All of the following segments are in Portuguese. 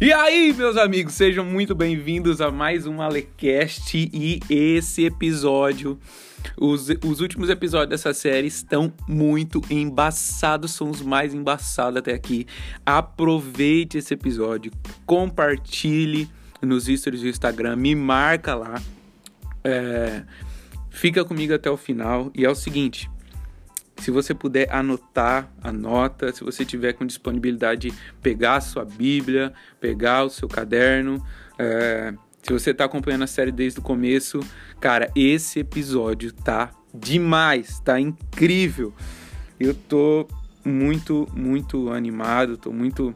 E aí, meus amigos, sejam muito bem-vindos a mais um Alecast e esse episódio, os, os últimos episódios dessa série estão muito embaçados, são os mais embaçados até aqui. Aproveite esse episódio, compartilhe nos stories do Instagram, me marca lá, é, fica comigo até o final e é o seguinte. Se você puder anotar, anota. Se você tiver com disponibilidade, pegar a sua Bíblia, pegar o seu caderno. É, se você está acompanhando a série desde o começo, cara, esse episódio tá demais, tá incrível. Eu tô muito, muito animado, tô muito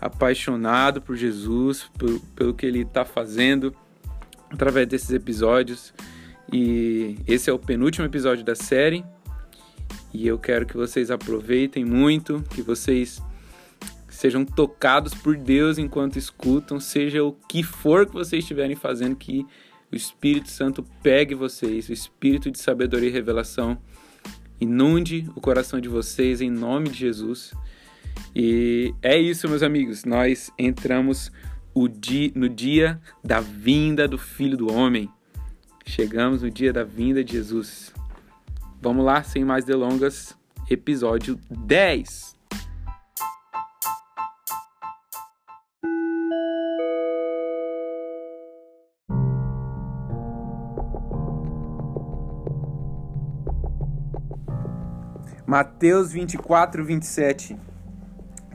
apaixonado por Jesus, por, pelo que ele está fazendo através desses episódios. E esse é o penúltimo episódio da série. E eu quero que vocês aproveitem muito, que vocês sejam tocados por Deus enquanto escutam, seja o que for que vocês estiverem fazendo, que o Espírito Santo pegue vocês, o Espírito de sabedoria e revelação inunde o coração de vocês em nome de Jesus. E é isso, meus amigos. Nós entramos no dia da vinda do Filho do Homem. Chegamos no dia da vinda de Jesus. Vamos lá, sem mais delongas, episódio 10. Mateus 24, 27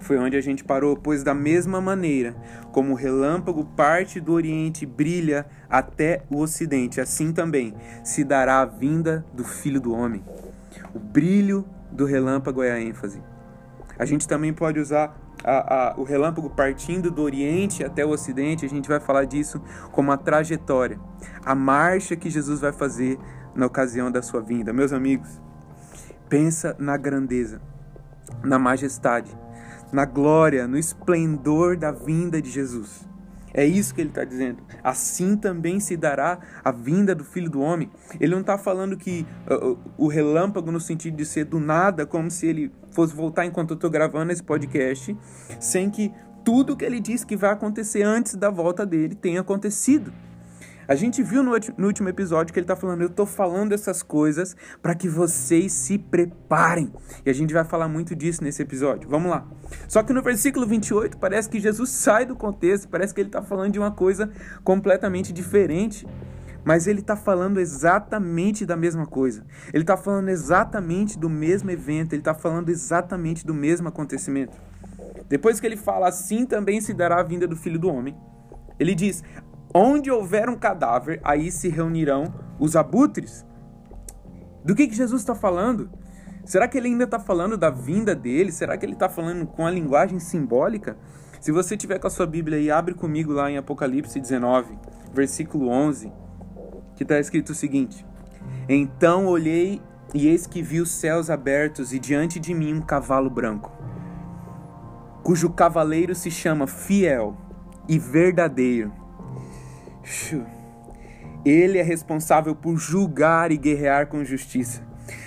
foi onde a gente parou, pois da mesma maneira como o relâmpago parte do Oriente brilha até o Ocidente, assim também se dará a vinda do Filho do Homem. O brilho do relâmpago é a ênfase. A gente também pode usar a, a, o relâmpago partindo do Oriente até o Ocidente, a gente vai falar disso como a trajetória, a marcha que Jesus vai fazer na ocasião da sua vinda. Meus amigos, pensa na grandeza, na majestade na glória, no esplendor da vinda de Jesus. É isso que ele está dizendo. Assim também se dará a vinda do Filho do Homem. Ele não está falando que uh, o relâmpago, no sentido de ser do nada, como se ele fosse voltar enquanto eu estou gravando esse podcast, sem que tudo que ele diz que vai acontecer antes da volta dele tenha acontecido. A gente viu no, no último episódio que ele está falando, eu estou falando essas coisas para que vocês se preparem. E a gente vai falar muito disso nesse episódio. Vamos lá. Só que no versículo 28 parece que Jesus sai do contexto, parece que ele está falando de uma coisa completamente diferente. Mas ele está falando exatamente da mesma coisa. Ele está falando exatamente do mesmo evento, ele está falando exatamente do mesmo acontecimento. Depois que ele fala assim também se dará a vinda do filho do homem, ele diz: Onde houver um cadáver, aí se reunirão os abutres. Do que, que Jesus está falando? Será que ele ainda está falando da vinda dele? Será que ele está falando com a linguagem simbólica? Se você tiver com a sua Bíblia aí, abre comigo lá em Apocalipse 19, versículo 11, que está escrito o seguinte: Então olhei e eis que vi os céus abertos e diante de mim um cavalo branco, cujo cavaleiro se chama Fiel e Verdadeiro ele é responsável por julgar e guerrear com justiça.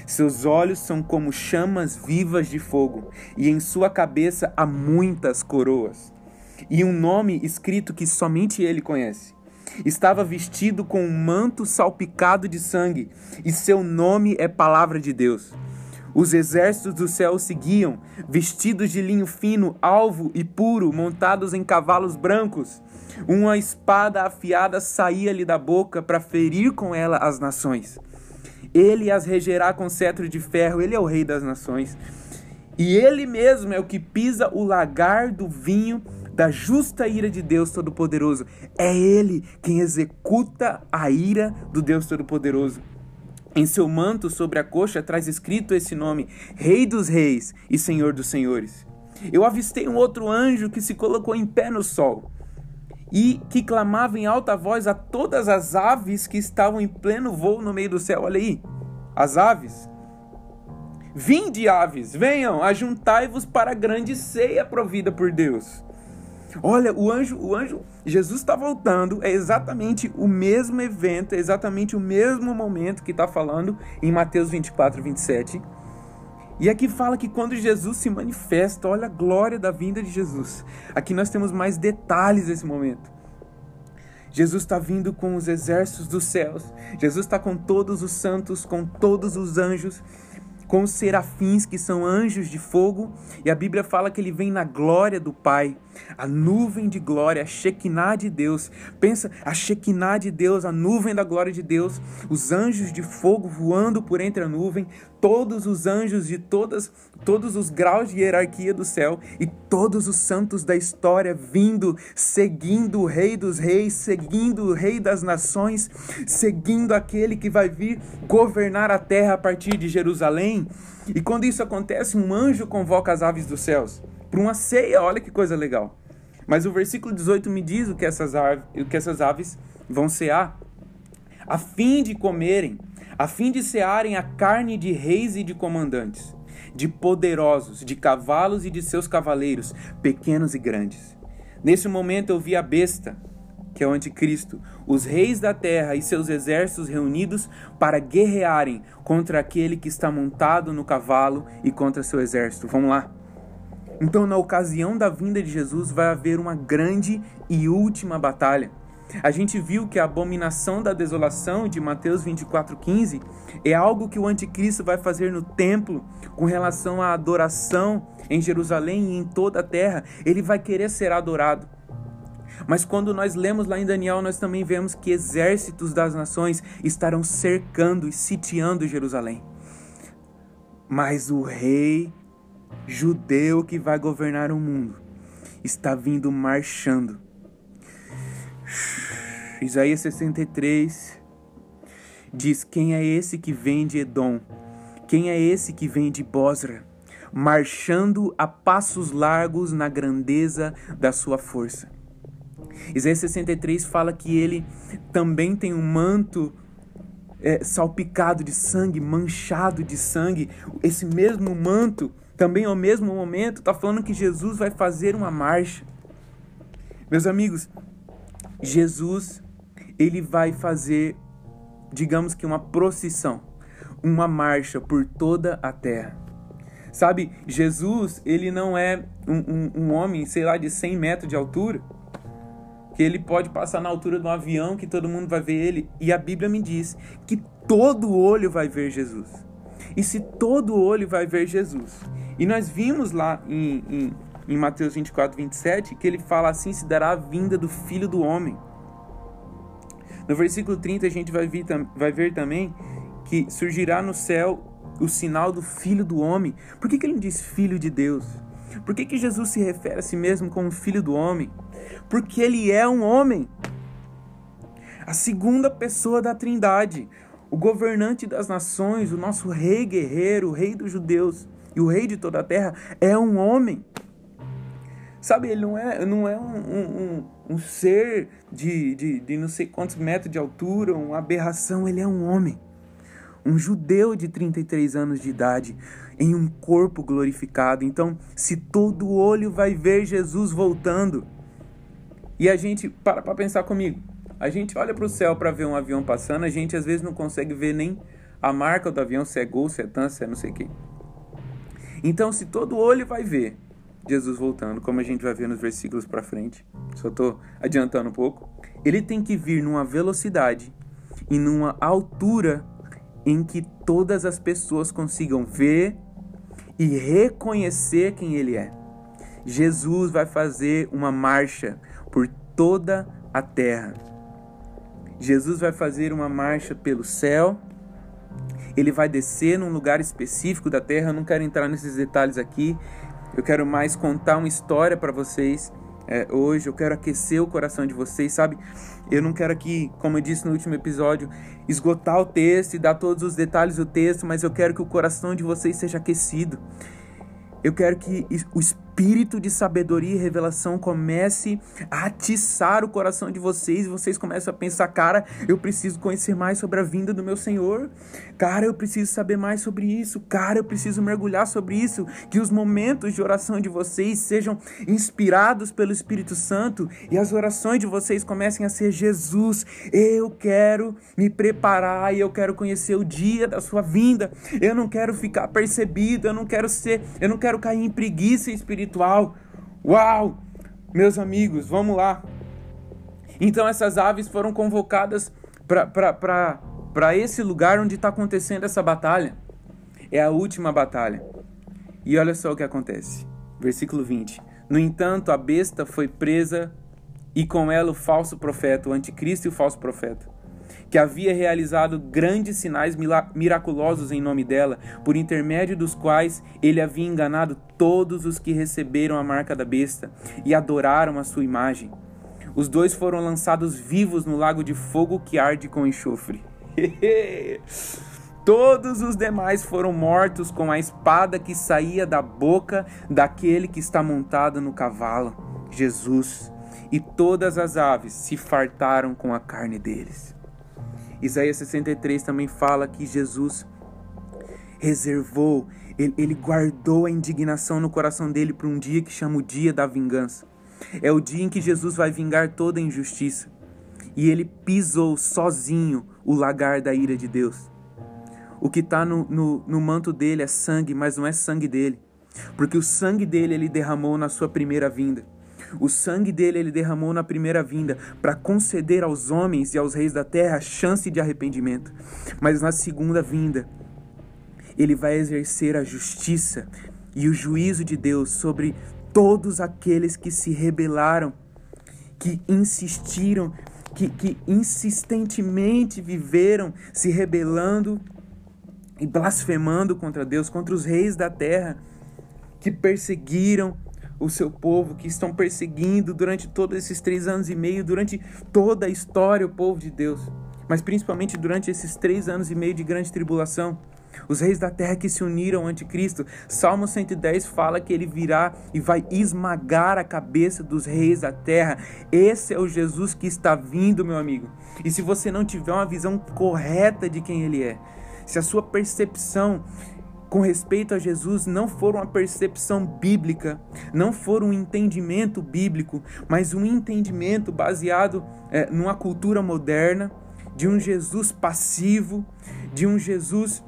Seus olhos são como chamas vivas de fogo, e em sua cabeça há muitas coroas. E um nome escrito que somente ele conhece. Estava vestido com um manto salpicado de sangue, e seu nome é Palavra de Deus. Os exércitos do céu seguiam, vestidos de linho fino, alvo e puro, montados em cavalos brancos. Uma espada afiada saía-lhe da boca para ferir com ela as nações. Ele as regerá com cetro de ferro, ele é o rei das nações. E ele mesmo é o que pisa o lagar do vinho da justa ira de Deus Todo-Poderoso. É ele quem executa a ira do Deus Todo-Poderoso. Em seu manto sobre a coxa traz escrito esse nome: Rei dos Reis e Senhor dos Senhores. Eu avistei um outro anjo que se colocou em pé no sol e que clamava em alta voz a todas as aves que estavam em pleno voo no meio do céu. Olha aí, as aves. Vinde, aves, venham, ajuntai-vos para a grande ceia provida por Deus. Olha, o anjo, o anjo, Jesus está voltando, é exatamente o mesmo evento, é exatamente o mesmo momento que está falando em Mateus 24, 27. E aqui fala que quando Jesus se manifesta, olha a glória da vinda de Jesus. Aqui nós temos mais detalhes nesse momento. Jesus está vindo com os exércitos dos céus. Jesus está com todos os santos, com todos os anjos com os serafins, que são anjos de fogo, e a Bíblia fala que ele vem na glória do Pai, a nuvem de glória, a Shekinah de Deus. Pensa, a Shekinah de Deus, a nuvem da glória de Deus, os anjos de fogo voando por entre a nuvem, todos os anjos de todas, todos os graus de hierarquia do céu e todos os santos da história vindo, seguindo o Rei dos Reis, seguindo o Rei das Nações, seguindo aquele que vai vir governar a terra a partir de Jerusalém. E quando isso acontece, um anjo convoca as aves dos céus para uma ceia. Olha que coisa legal. Mas o versículo 18 me diz o que essas aves, o que essas aves vão cear, a fim de comerem a fim de cearem a carne de reis e de comandantes, de poderosos, de cavalos e de seus cavaleiros, pequenos e grandes. Nesse momento eu vi a besta, que é o anticristo, os reis da terra e seus exércitos reunidos para guerrearem contra aquele que está montado no cavalo e contra seu exército. Vamos lá. Então, na ocasião da vinda de Jesus, vai haver uma grande e última batalha. A gente viu que a abominação da desolação de Mateus 24:15 é algo que o anticristo vai fazer no templo com relação à adoração em Jerusalém e em toda a terra. Ele vai querer ser adorado. Mas quando nós lemos lá em Daniel, nós também vemos que exércitos das nações estarão cercando e sitiando Jerusalém. Mas o rei judeu que vai governar o mundo está vindo marchando Isaías 63 diz: Quem é esse que vem de Edom? Quem é esse que vem de Bosra? Marchando a passos largos na grandeza da sua força. Isaías 63 fala que ele também tem um manto é, salpicado de sangue, manchado de sangue. Esse mesmo manto, também ao mesmo momento, está falando que Jesus vai fazer uma marcha. Meus amigos, Jesus ele vai fazer, digamos que uma procissão, uma marcha por toda a terra. Sabe, Jesus, ele não é um, um, um, homem, sei lá, de 100 metros de altura, que ele pode passar na altura de um avião que todo mundo vai ver ele. E a Bíblia me diz que todo olho vai ver Jesus. E se todo olho vai ver Jesus, e nós vimos lá em, em em Mateus 24, 27, que ele fala assim: se dará a vinda do filho do homem. No versículo 30, a gente vai, vir, vai ver também que surgirá no céu o sinal do filho do homem. Por que, que ele não diz filho de Deus? Por que, que Jesus se refere a si mesmo como filho do homem? Porque ele é um homem. A segunda pessoa da Trindade, o governante das nações, o nosso rei guerreiro, o rei dos judeus e o rei de toda a terra, é um homem. Sabe, ele não é, não é um, um, um, ser de, de, de não sei quantos metros de altura, uma aberração, ele é um homem. Um judeu de 33 anos de idade, em um corpo glorificado. Então, se todo olho vai ver Jesus voltando, e a gente, para para pensar comigo, a gente olha para o céu para ver um avião passando, a gente às vezes não consegue ver nem a marca do avião, se é Gol, se é TAN, se é não sei o quê. Então, se todo olho vai ver, Jesus voltando, como a gente vai ver nos versículos para frente. Só estou adiantando um pouco. Ele tem que vir numa velocidade e numa altura em que todas as pessoas consigam ver e reconhecer quem ele é. Jesus vai fazer uma marcha por toda a terra. Jesus vai fazer uma marcha pelo céu. Ele vai descer num lugar específico da terra. Eu não quero entrar nesses detalhes aqui. Eu quero mais contar uma história para vocês é, hoje. Eu quero aquecer o coração de vocês, sabe? Eu não quero aqui, como eu disse no último episódio, esgotar o texto e dar todos os detalhes do texto, mas eu quero que o coração de vocês seja aquecido. Eu quero que o espírito de sabedoria e revelação comece a atiçar o coração de vocês e vocês começam a pensar, cara, eu preciso conhecer mais sobre a vinda do meu Senhor. Cara, eu preciso saber mais sobre isso. Cara, eu preciso mergulhar sobre isso. Que os momentos de oração de vocês sejam inspirados pelo Espírito Santo e as orações de vocês comecem a ser Jesus, eu quero me preparar e eu quero conhecer o dia da sua vinda. Eu não quero ficar percebido, eu não quero ser, eu não quero cair em preguiça espiritual. Uau! Meus amigos, vamos lá. Então essas aves foram convocadas para esse lugar onde está acontecendo essa batalha. É a última batalha. E olha só o que acontece. Versículo 20. No entanto, a besta foi presa e com ela o falso profeta, o anticristo e o falso profeta que havia realizado grandes sinais miraculosos em nome dela, por intermédio dos quais ele havia enganado todos os que receberam a marca da besta e adoraram a sua imagem. Os dois foram lançados vivos no lago de fogo que arde com enxofre. Todos os demais foram mortos com a espada que saía da boca daquele que está montado no cavalo, Jesus. E todas as aves se fartaram com a carne deles. Isaías 63 também fala que Jesus reservou, ele, ele guardou a indignação no coração dele para um dia que chama o dia da vingança. É o dia em que Jesus vai vingar toda injustiça. E ele pisou sozinho o lagar da ira de Deus. O que está no, no, no manto dele é sangue, mas não é sangue dele. Porque o sangue dele ele derramou na sua primeira vinda. O sangue dele ele derramou na primeira vinda para conceder aos homens e aos reis da terra chance de arrependimento. Mas na segunda vinda, ele vai exercer a justiça e o juízo de Deus sobre todos aqueles que se rebelaram, que insistiram, que, que insistentemente viveram se rebelando e blasfemando contra Deus, contra os reis da terra, que perseguiram o seu povo, que estão perseguindo durante todos esses três anos e meio, durante toda a história, o povo de Deus, mas principalmente durante esses três anos e meio de grande tribulação. Os reis da terra que se uniram ao anticristo. Salmo 110 fala que ele virá e vai esmagar a cabeça dos reis da terra. Esse é o Jesus que está vindo, meu amigo. E se você não tiver uma visão correta de quem ele é, se a sua percepção com respeito a Jesus não for uma percepção bíblica, não for um entendimento bíblico, mas um entendimento baseado é, numa cultura moderna, de um Jesus passivo, de um Jesus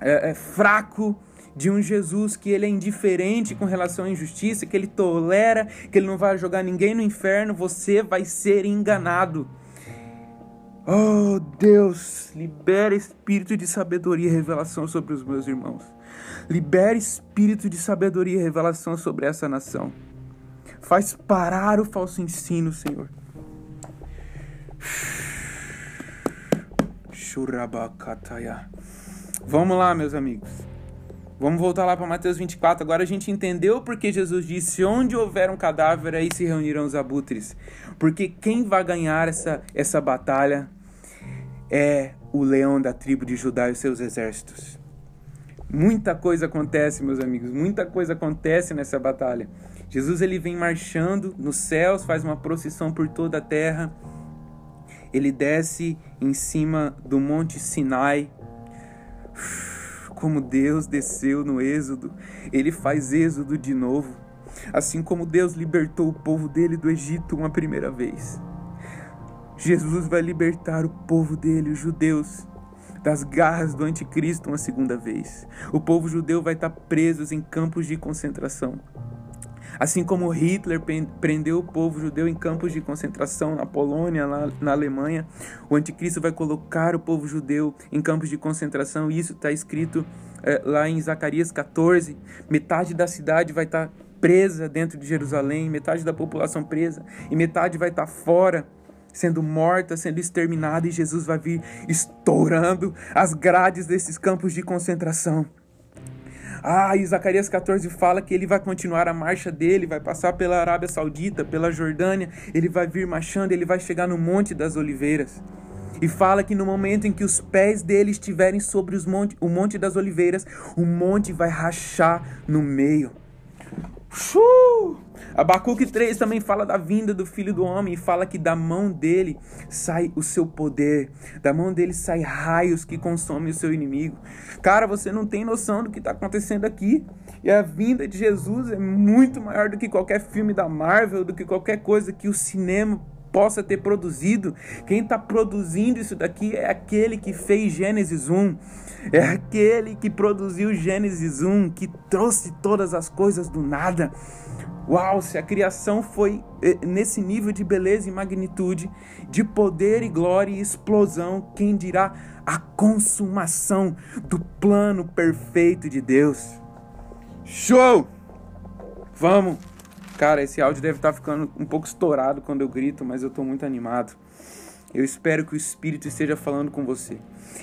é, é, fraco, de um Jesus que ele é indiferente com relação à injustiça, que ele tolera, que ele não vai jogar ninguém no inferno, você vai ser enganado. Oh Deus, libera espírito de sabedoria e revelação sobre os meus irmãos. Libera espírito de sabedoria e revelação sobre essa nação. Faz parar o falso ensino, Senhor. Vamos lá, meus amigos. Vamos voltar lá para Mateus 24. Agora a gente entendeu porque Jesus disse: Onde houver um cadáver, aí se reunirão os abutres. Porque quem vai ganhar essa, essa batalha é o leão da tribo de Judá e os seus exércitos. Muita coisa acontece, meus amigos, muita coisa acontece nessa batalha. Jesus ele vem marchando nos céus, faz uma procissão por toda a terra. Ele desce em cima do monte Sinai. Como Deus desceu no Êxodo, ele faz Êxodo de novo. Assim como Deus libertou o povo dele do Egito uma primeira vez. Jesus vai libertar o povo dele, os judeus, das garras do anticristo uma segunda vez. O povo judeu vai estar preso em campos de concentração. Assim como Hitler prendeu o povo judeu em campos de concentração na Polônia, lá na Alemanha, o anticristo vai colocar o povo judeu em campos de concentração, isso está escrito é, lá em Zacarias 14. Metade da cidade vai estar presa dentro de Jerusalém, metade da população presa, e metade vai estar fora sendo morta, sendo exterminada, e Jesus vai vir estourando as grades desses campos de concentração. Ah, e Zacarias 14 fala que ele vai continuar a marcha dele, vai passar pela Arábia Saudita, pela Jordânia, ele vai vir marchando, ele vai chegar no Monte das Oliveiras. E fala que no momento em que os pés dele estiverem sobre monte, o Monte das Oliveiras, o monte vai rachar no meio. Uh! Abacuque 3 também fala da vinda do filho do homem e fala que da mão dele sai o seu poder, da mão dele sai raios que consomem o seu inimigo. Cara, você não tem noção do que está acontecendo aqui. E a vinda de Jesus é muito maior do que qualquer filme da Marvel, do que qualquer coisa que o cinema possa ter produzido. Quem está produzindo isso daqui é aquele que fez Gênesis 1. É aquele que produziu Gênesis 1, que trouxe todas as coisas do nada. Uau, se a criação foi eh, nesse nível de beleza e magnitude, de poder e glória e explosão, quem dirá a consumação do plano perfeito de Deus? Show! Vamos! Cara, esse áudio deve estar ficando um pouco estourado quando eu grito, mas eu estou muito animado. Eu espero que o Espírito esteja falando com você.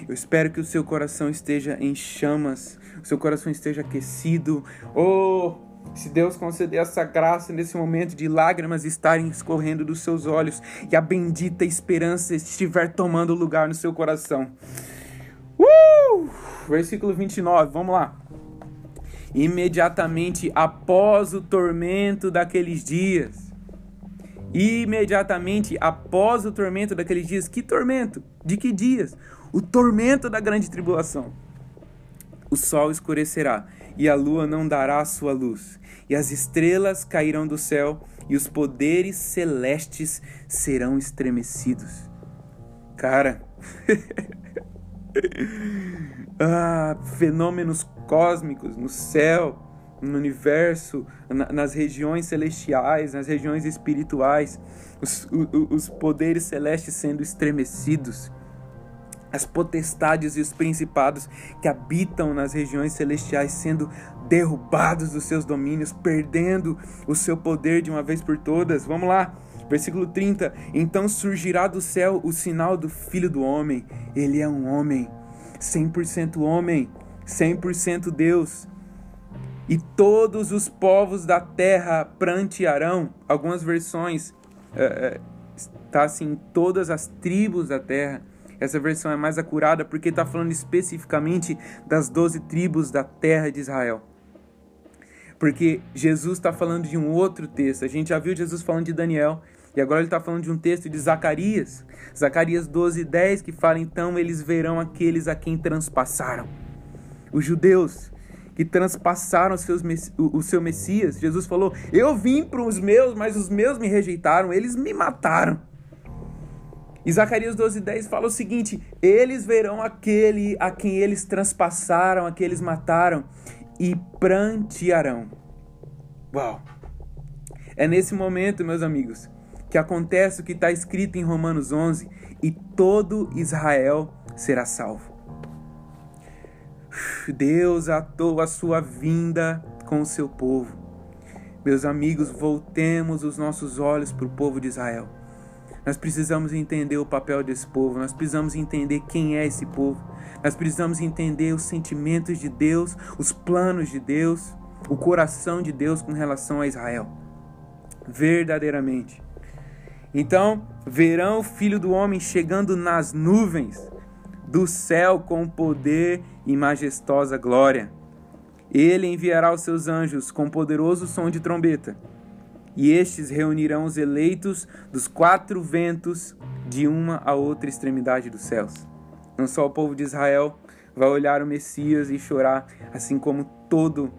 Eu espero que o seu coração esteja em chamas, o seu coração esteja aquecido. Oh, se Deus conceder essa graça nesse momento de lágrimas estarem escorrendo dos seus olhos e a bendita esperança estiver tomando lugar no seu coração. Uh! Versículo 29, vamos lá imediatamente após o tormento daqueles dias. Imediatamente após o tormento daqueles dias. Que tormento? De que dias? O tormento da grande tribulação. O sol escurecerá e a lua não dará a sua luz, e as estrelas cairão do céu e os poderes celestes serão estremecidos. Cara, ah, fenômenos cósmicos no céu, no universo, na, nas regiões celestiais, nas regiões espirituais, os, os poderes celestes sendo estremecidos, as potestades e os principados que habitam nas regiões celestiais sendo derrubados dos seus domínios, perdendo o seu poder de uma vez por todas. Vamos lá. Versículo 30: Então surgirá do céu o sinal do Filho do Homem. Ele é um homem, 100% homem, 100% Deus. E todos os povos da terra prantearão. Algumas versões é, está assim, todas as tribos da terra. Essa versão é mais acurada porque está falando especificamente das doze tribos da terra de Israel. Porque Jesus está falando de um outro texto. A gente já viu Jesus falando de Daniel, e agora ele está falando de um texto de Zacarias. Zacarias 12, 10, que fala: Então eles verão aqueles a quem transpassaram. Os judeus que transpassaram seus, o, seu Messias. Jesus falou: Eu vim para os meus, mas os meus me rejeitaram, eles me mataram. E Zacarias 12, 10 fala o seguinte: Eles verão aquele a quem eles transpassaram, a quem eles mataram, e prantearão. Uau! É nesse momento, meus amigos, que acontece o que está escrito em Romanos 11: e todo Israel será salvo. Deus atou a sua vinda com o seu povo. Meus amigos, voltemos os nossos olhos para o povo de Israel. Nós precisamos entender o papel desse povo, nós precisamos entender quem é esse povo, nós precisamos entender os sentimentos de Deus, os planos de Deus, o coração de Deus com relação a Israel. Verdadeiramente. Então, verão o filho do homem chegando nas nuvens do céu com poder e majestosa glória. Ele enviará os seus anjos com poderoso som de trombeta, e estes reunirão os eleitos dos quatro ventos de uma a outra extremidade dos céus. Não só o povo de Israel vai olhar o Messias e chorar, assim como todo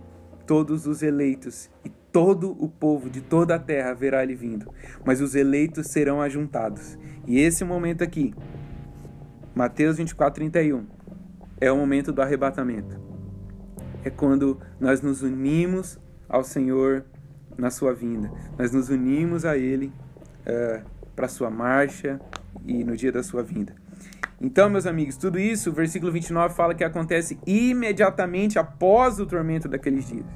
todos os eleitos e todo o povo de toda a terra verá ele vindo, mas os eleitos serão ajuntados. E esse momento aqui, Mateus 24, 31, é o momento do arrebatamento. É quando nós nos unimos ao Senhor na sua vinda. Nós nos unimos a Ele uh, para a sua marcha e no dia da sua vinda. Então, meus amigos, tudo isso, o versículo 29 fala que acontece imediatamente após o tormento daqueles dias.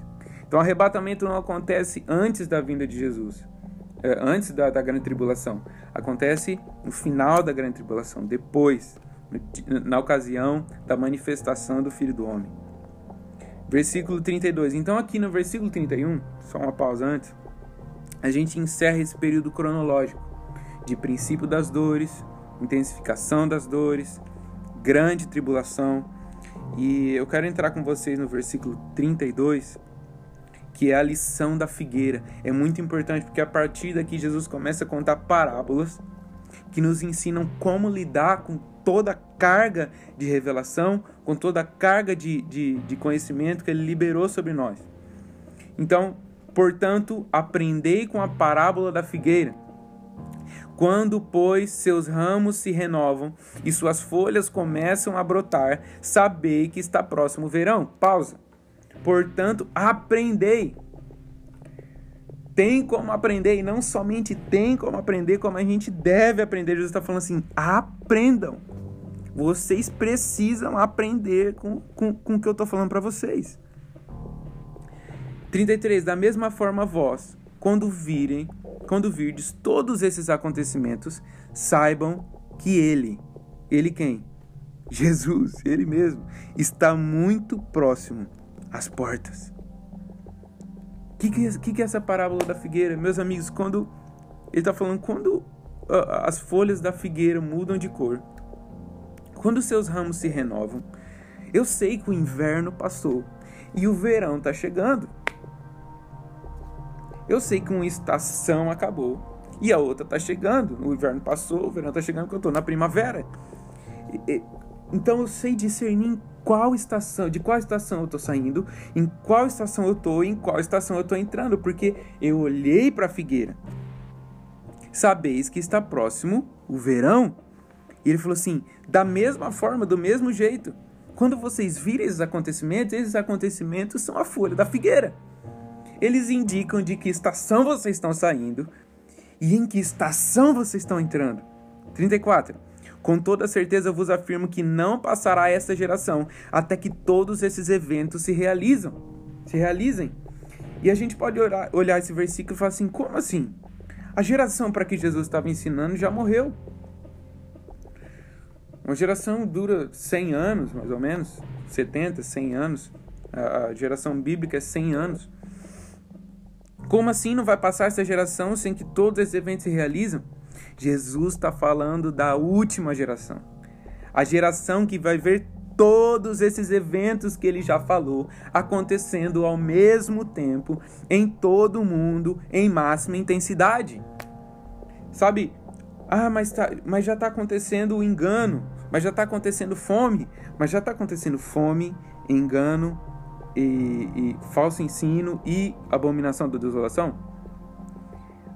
Então, o arrebatamento não acontece antes da vinda de Jesus, é, antes da, da grande tribulação. Acontece no final da grande tribulação, depois, na ocasião da manifestação do Filho do Homem. Versículo 32. Então, aqui no versículo 31, só uma pausa antes, a gente encerra esse período cronológico de princípio das dores, intensificação das dores, grande tribulação. E eu quero entrar com vocês no versículo 32 que é a lição da figueira. É muito importante porque a partir daqui Jesus começa a contar parábolas que nos ensinam como lidar com toda a carga de revelação, com toda a carga de, de, de conhecimento que ele liberou sobre nós. Então, portanto, aprendei com a parábola da figueira. Quando, pois, seus ramos se renovam e suas folhas começam a brotar, sabei que está próximo o verão. Pausa. Portanto, aprendei. Tem como aprender, e não somente tem como aprender, como a gente deve aprender. Jesus está falando assim: aprendam. Vocês precisam aprender com, com, com o que eu estou falando para vocês. 33. Da mesma forma, vós, quando virem, quando virdes todos esses acontecimentos, saibam que Ele, Ele quem? Jesus, Ele mesmo, está muito próximo às portas. Que, que, que, que é essa parábola da figueira? Meus amigos, quando ele está falando, quando uh, as folhas da figueira mudam de cor, quando seus ramos se renovam, eu sei que o inverno passou e o verão está chegando. Eu sei que uma estação acabou e a outra está chegando. O inverno passou, o verão está chegando, porque eu estou na primavera. Então eu sei discernir em qual estação, de qual estação eu estou saindo, em qual estação eu estou, em qual estação eu estou entrando, porque eu olhei para a figueira. Sabeis que está próximo o verão e ele falou assim: da mesma forma, do mesmo jeito, quando vocês virem esses acontecimentos, esses acontecimentos são a folha da figueira. Eles indicam de que estação vocês estão saindo e em que estação vocês estão entrando. 34. Com toda certeza vos afirmo que não passará essa geração até que todos esses eventos se realizam, se realizem. E a gente pode olhar, olhar esse versículo e falar assim: como assim? A geração para que Jesus estava ensinando já morreu. Uma geração dura 100 anos, mais ou menos, 70, 100 anos. A geração bíblica é 100 anos. Como assim não vai passar essa geração sem que todos esses eventos se realizam? Jesus está falando da última geração. A geração que vai ver todos esses eventos que ele já falou acontecendo ao mesmo tempo em todo o mundo em máxima intensidade. Sabe? Ah, mas, tá, mas já está acontecendo o engano mas já está acontecendo fome, mas já está acontecendo fome, engano e, e, falso ensino e abominação da desolação.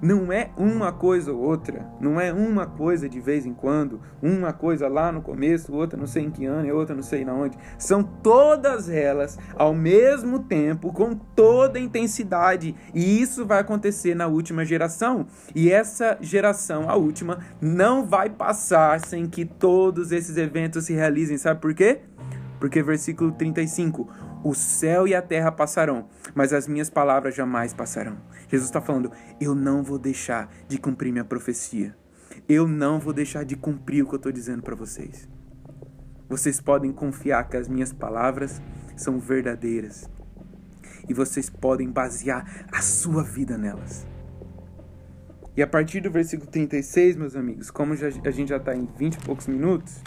Não é uma coisa ou outra, não é uma coisa de vez em quando, uma coisa lá no começo, outra não sei em que ano outra não sei na onde. São todas elas ao mesmo tempo, com toda intensidade, e isso vai acontecer na última geração. E essa geração, a última, não vai passar sem que todos esses eventos se realizem. Sabe por quê? Porque versículo 35: o céu e a terra passarão, mas as minhas palavras jamais passarão. Jesus está falando: eu não vou deixar de cumprir minha profecia. Eu não vou deixar de cumprir o que eu estou dizendo para vocês. Vocês podem confiar que as minhas palavras são verdadeiras. E vocês podem basear a sua vida nelas. E a partir do versículo 36, meus amigos, como já, a gente já está em 20 e poucos minutos,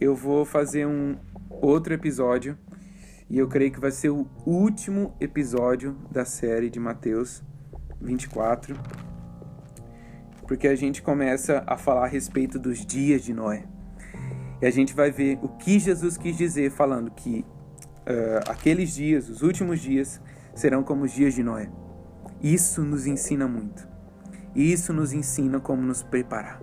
eu vou fazer um outro episódio e eu creio que vai ser o último episódio da série de Mateus 24. Porque a gente começa a falar a respeito dos dias de Noé. E a gente vai ver o que Jesus quis dizer, falando que uh, aqueles dias, os últimos dias, serão como os dias de Noé. Isso nos ensina muito. Isso nos ensina como nos preparar.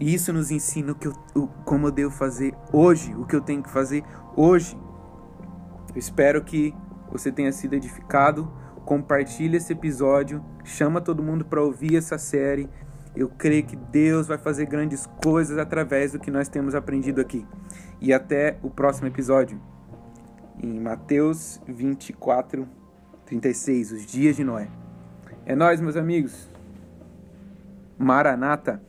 Isso nos ensina o que eu, o, como eu devo fazer hoje, o que eu tenho que fazer hoje. Eu espero que você tenha sido edificado. Compartilhe esse episódio, chama todo mundo para ouvir essa série. Eu creio que Deus vai fazer grandes coisas através do que nós temos aprendido aqui. E até o próximo episódio. Em Mateus 24, 36, os dias de Noé. É nós, meus amigos. Maranata.